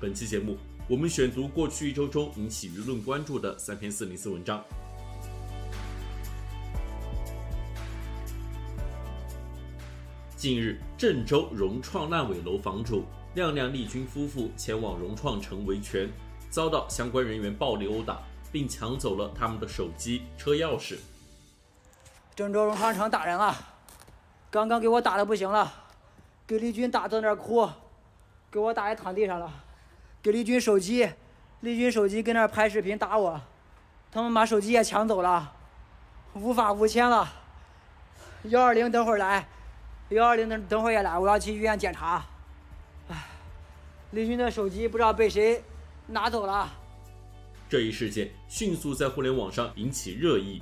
本期节目，我们选读过去一周中引起舆论关注的三篇四零四文章。近日，郑州融创烂尾楼房主亮亮、丽君夫妇前往融创城维权，遭到相关人员暴力殴打，并抢走了他们的手机、车钥匙。郑州融创城打人了，刚刚给我打的不行了，给丽君打在那儿哭，给我打也躺地上了，给丽君手机，丽君手机跟那儿拍视频打我，他们把手机也抢走了，无法无天了。幺二零等会儿来，幺二零等等会儿也来，我要去医院检查。唉，丽君的手机不知道被谁拿走了。这一事件迅速在互联网上引起热议，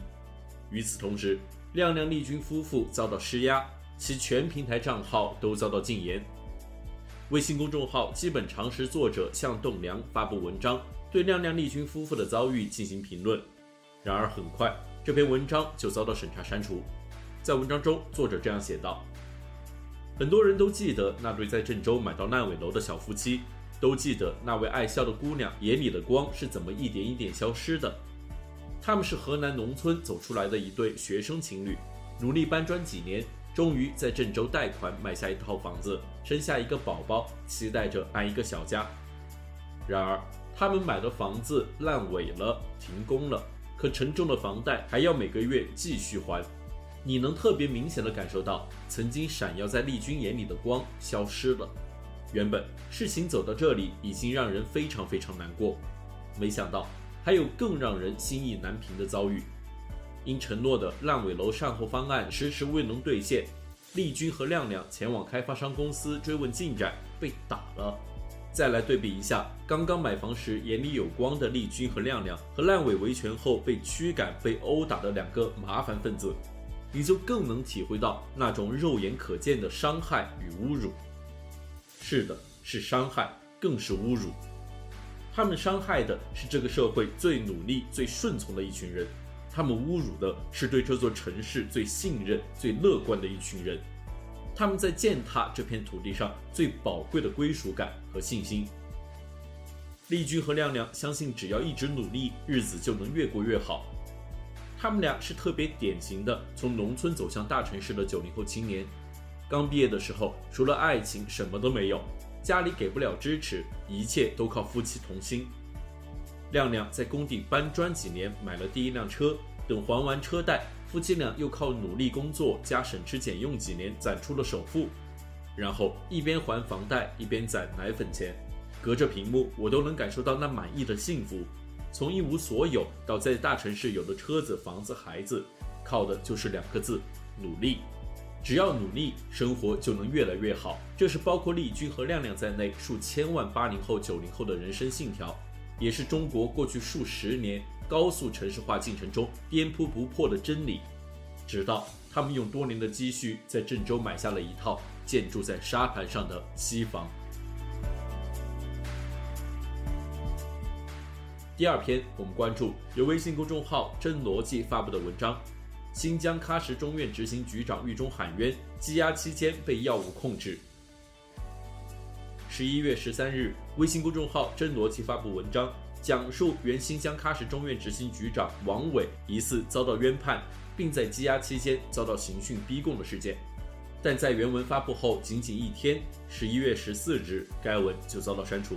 与此同时。亮亮、丽君夫妇遭到施压，其全平台账号都遭到禁言。微信公众号“基本常识”作者向栋梁发布文章，对亮亮、丽君夫妇的遭遇进行评论。然而，很快这篇文章就遭到审查删除。在文章中，作者这样写道：“很多人都记得那对在郑州买到烂尾楼的小夫妻，都记得那位爱笑的姑娘眼里的光是怎么一点一点消失的。”他们是河南农村走出来的一对学生情侣，努力搬砖几年，终于在郑州贷款买下一套房子，生下一个宝宝，期待着安一个小家。然而，他们买的房子烂尾了，停工了，可沉重的房贷还要每个月继续还。你能特别明显的感受到，曾经闪耀在丽君眼里的光消失了。原本事情走到这里已经让人非常非常难过，没想到。还有更让人心意难平的遭遇，因承诺的烂尾楼善后方案迟迟未能兑现，丽君和亮亮前往开发商公司追问进展，被打了。再来对比一下刚刚买房时眼里有光的丽君和亮亮，和烂尾维权后被驱赶、被殴打的两个麻烦分子，你就更能体会到那种肉眼可见的伤害与侮辱。是的，是伤害，更是侮辱。他们伤害的是这个社会最努力、最顺从的一群人，他们侮辱的是对这座城市最信任、最乐观的一群人，他们在践踏这片土地上最宝贵的归属感和信心。丽君和亮亮相信，只要一直努力，日子就能越过越好。他们俩是特别典型的从农村走向大城市的九零后青年，刚毕业的时候，除了爱情，什么都没有。家里给不了支持，一切都靠夫妻同心。亮亮在工地搬砖几年，买了第一辆车。等还完车贷，夫妻俩又靠努力工作加省吃俭用几年，攒出了首付。然后一边还房贷，一边攒奶粉钱。隔着屏幕，我都能感受到那满意的幸福。从一无所有到在大城市有的车子、房子、孩子，靠的就是两个字：努力。只要努力，生活就能越来越好。这是包括丽君和亮亮在内数千万八零后、九零后的人生信条，也是中国过去数十年高速城市化进程中颠扑不破的真理。直到他们用多年的积蓄在郑州买下了一套建筑在沙盘上的西房。第二篇，我们关注由微信公众号“真逻辑”发布的文章。新疆喀什中院执行局长狱中喊冤，羁押期间被药物控制。十一月十三日，微信公众号“真逻辑”发布文章，讲述原新疆喀什中院执行局长王伟疑似遭到冤判，并在羁押期间遭到刑讯逼供的事件。但在原文发布后仅仅一天，十一月十四日，该文就遭到删除。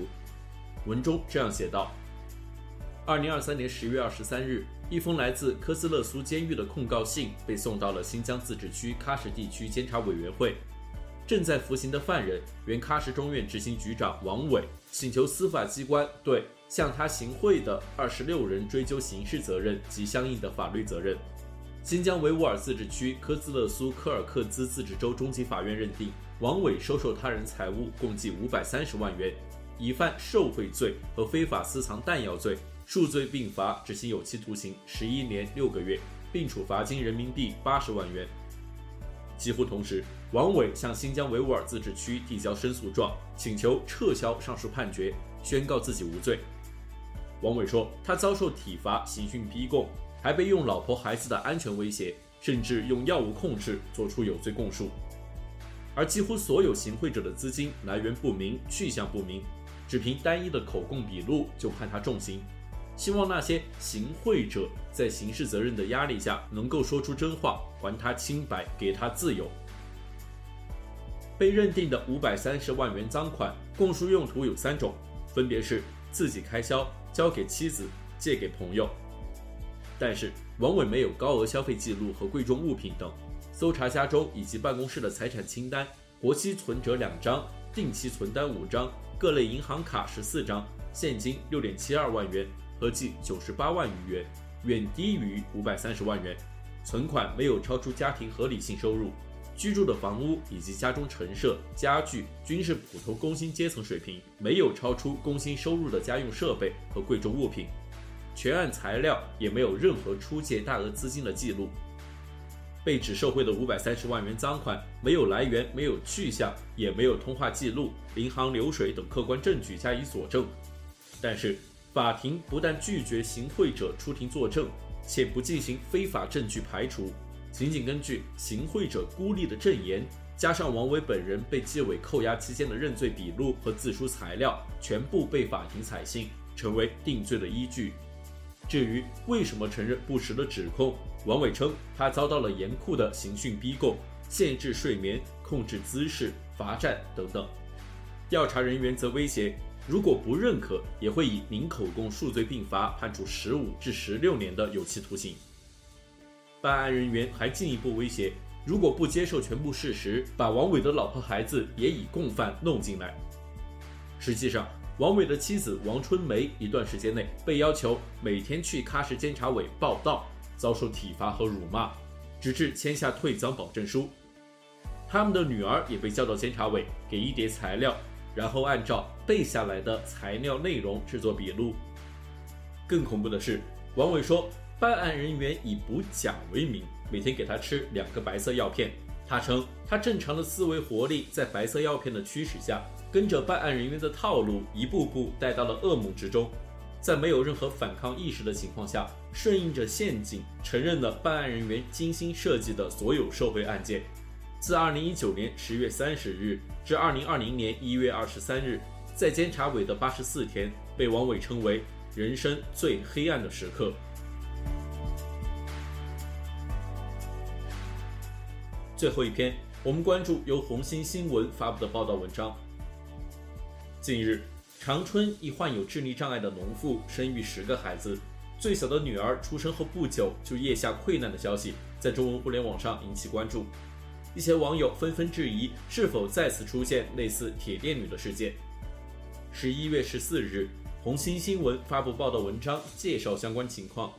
文中这样写道：二零二三年十月二十三日。一封来自科斯勒苏监狱的控告信被送到了新疆自治区喀什地区监察委员会。正在服刑的犯人原喀什中院执行局长王伟请求司法机关对向他行贿的二十六人追究刑事责任及相应的法律责任。新疆维吾尔自治区科兹勒苏柯尔克孜自治州中级法院认定，王伟收受他人财物共计五百三十万元。已犯受贿罪和非法私藏弹药罪，数罪并罚，执行有期徒刑十一年六个月，并处罚金人民币八十万元。几乎同时，王伟向新疆维吾尔自治区递交申诉状，请求撤销上述判决，宣告自己无罪。王伟说，他遭受体罚、刑讯逼供，还被用老婆孩子的安全威胁，甚至用药物控制，做出有罪供述。而几乎所有行贿者的资金来源不明、去向不明，只凭单一的口供笔录就判他重刑。希望那些行贿者在刑事责任的压力下能够说出真话，还他清白，给他自由。被认定的五百三十万元赃款供述用途有三种，分别是自己开销、交给妻子、借给朋友。但是王伟没有高额消费记录和贵重物品等。搜查家中以及办公室的财产清单，活期存折两张，定期存单五张，各类银行卡十四张，现金六点七二万元，合计九十八万余元，远低于五百三十万元。存款没有超出家庭合理性收入，居住的房屋以及家中陈设家具均是普通工薪阶层水平，没有超出工薪收入的家用设备和贵重物品。全案材料也没有任何出借大额资金的记录。被指受贿的五百三十万元赃款没有来源、没有去向，也没有通话记录、银行流水等客观证据加以佐证。但是，法庭不但拒绝行贿者出庭作证，且不进行非法证据排除，仅仅根据行贿者孤立的证言，加上王伟本人被纪委扣押期间的认罪笔录和自书材料，全部被法庭采信，成为定罪的依据。至于为什么承认不实的指控，王伟称他遭到了严酷的刑讯逼供、限制睡眠、控制姿势、罚站等等。调查人员则威胁，如果不认可，也会以零口供数罪并罚，判处十五至十六年的有期徒刑。办案人员还进一步威胁，如果不接受全部事实，把王伟的老婆孩子也以共犯弄进来。实际上，王伟的妻子王春梅一段时间内被要求每天去喀什监察委报到，遭受体罚和辱骂，直至签下退赃保证书。他们的女儿也被叫到监察委，给一叠材料，然后按照背下来的材料内容制作笔录。更恐怖的是，王伟说，办案人员以补钾为名，每天给他吃两个白色药片。他称，他正常的思维活力在白色药片的驱使下。跟着办案人员的套路，一步步带到了噩梦之中，在没有任何反抗意识的情况下，顺应着陷阱，承认了办案人员精心设计的所有受贿案件。自2019年10月30日至2020年1月23日，在监察委的84天，被王伟称为人生最黑暗的时刻。最后一篇，我们关注由红星新闻发布的报道文章。近日，长春一患有智力障碍的农妇生育十个孩子，最小的女儿出生后不久就腋下溃烂的消息，在中文互联网上引起关注。一些网友纷纷质疑，是否再次出现类似“铁链女”的事件。十一月十四日，红星新闻发布报道文章介绍相关情况，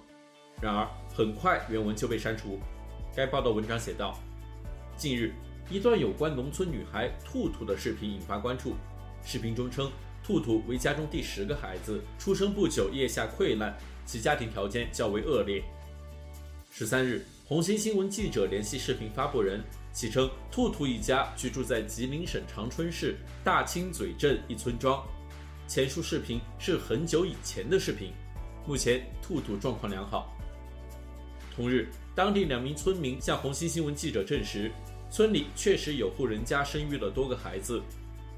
然而很快原文就被删除。该报道文章写道：近日，一段有关农村女孩兔兔的视频引发关注。视频中称，兔兔为家中第十个孩子，出生不久腋下溃烂，其家庭条件较为恶劣。十三日，红星新闻记者联系视频发布人，其称兔兔一家居住在吉林省长春市大清嘴镇一村庄。前述视频是很久以前的视频，目前兔兔状况良好。同日，当地两名村民向红星新闻记者证实，村里确实有户人家生育了多个孩子。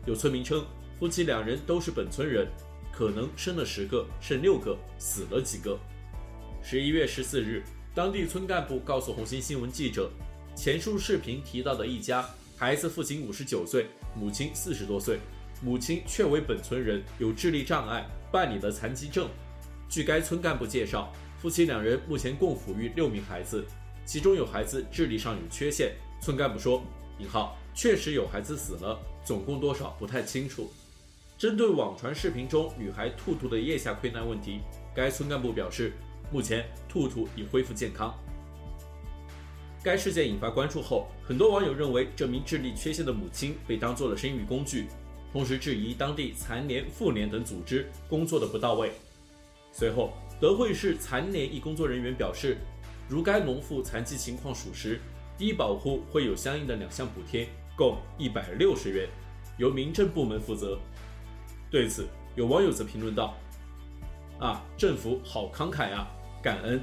有村民称，夫妻两人都是本村人，可能生了十个，剩六个，死了几个。十一月十四日，当地村干部告诉红星新闻记者，前述视频提到的一家，孩子父亲五十九岁，母亲四十多岁，母亲确为本村人，有智力障碍，办理了残疾证。据该村干部介绍，夫妻两人目前共抚育六名孩子，其中有孩子智力上有缺陷。村干部说：“引号。”确实有孩子死了，总共多少不太清楚。针对网传视频中女孩兔兔的腋下溃烂问题，该村干部表示，目前兔兔已恢复健康。该事件引发关注后，很多网友认为这名智力缺陷的母亲被当做了生育工具。同时质疑当地残联、妇联等组织工作的不到位。随后，德惠市残联一工作人员表示，如该农妇残疾情况属实，低保户会有相应的两项补贴，共一百六十元，由民政部门负责。对此，有网友则评论道：“啊，政府好慷慨啊，感恩。”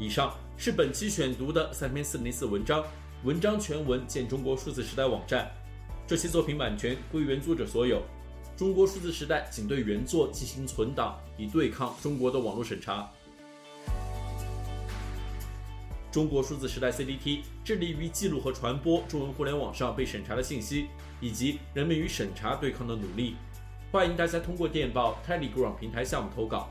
以上是本期选读的三篇四零四文章，文章全文见中国数字时代网站。这期作品版权归原作者所有。中国数字时代仅对原作进行存档，以对抗中国的网络审查。中国数字时代 CDT 致力于记录和传播中文互联网上被审查的信息，以及人们与审查对抗的努力。欢迎大家通过电报 Telegram 平台向我们投稿，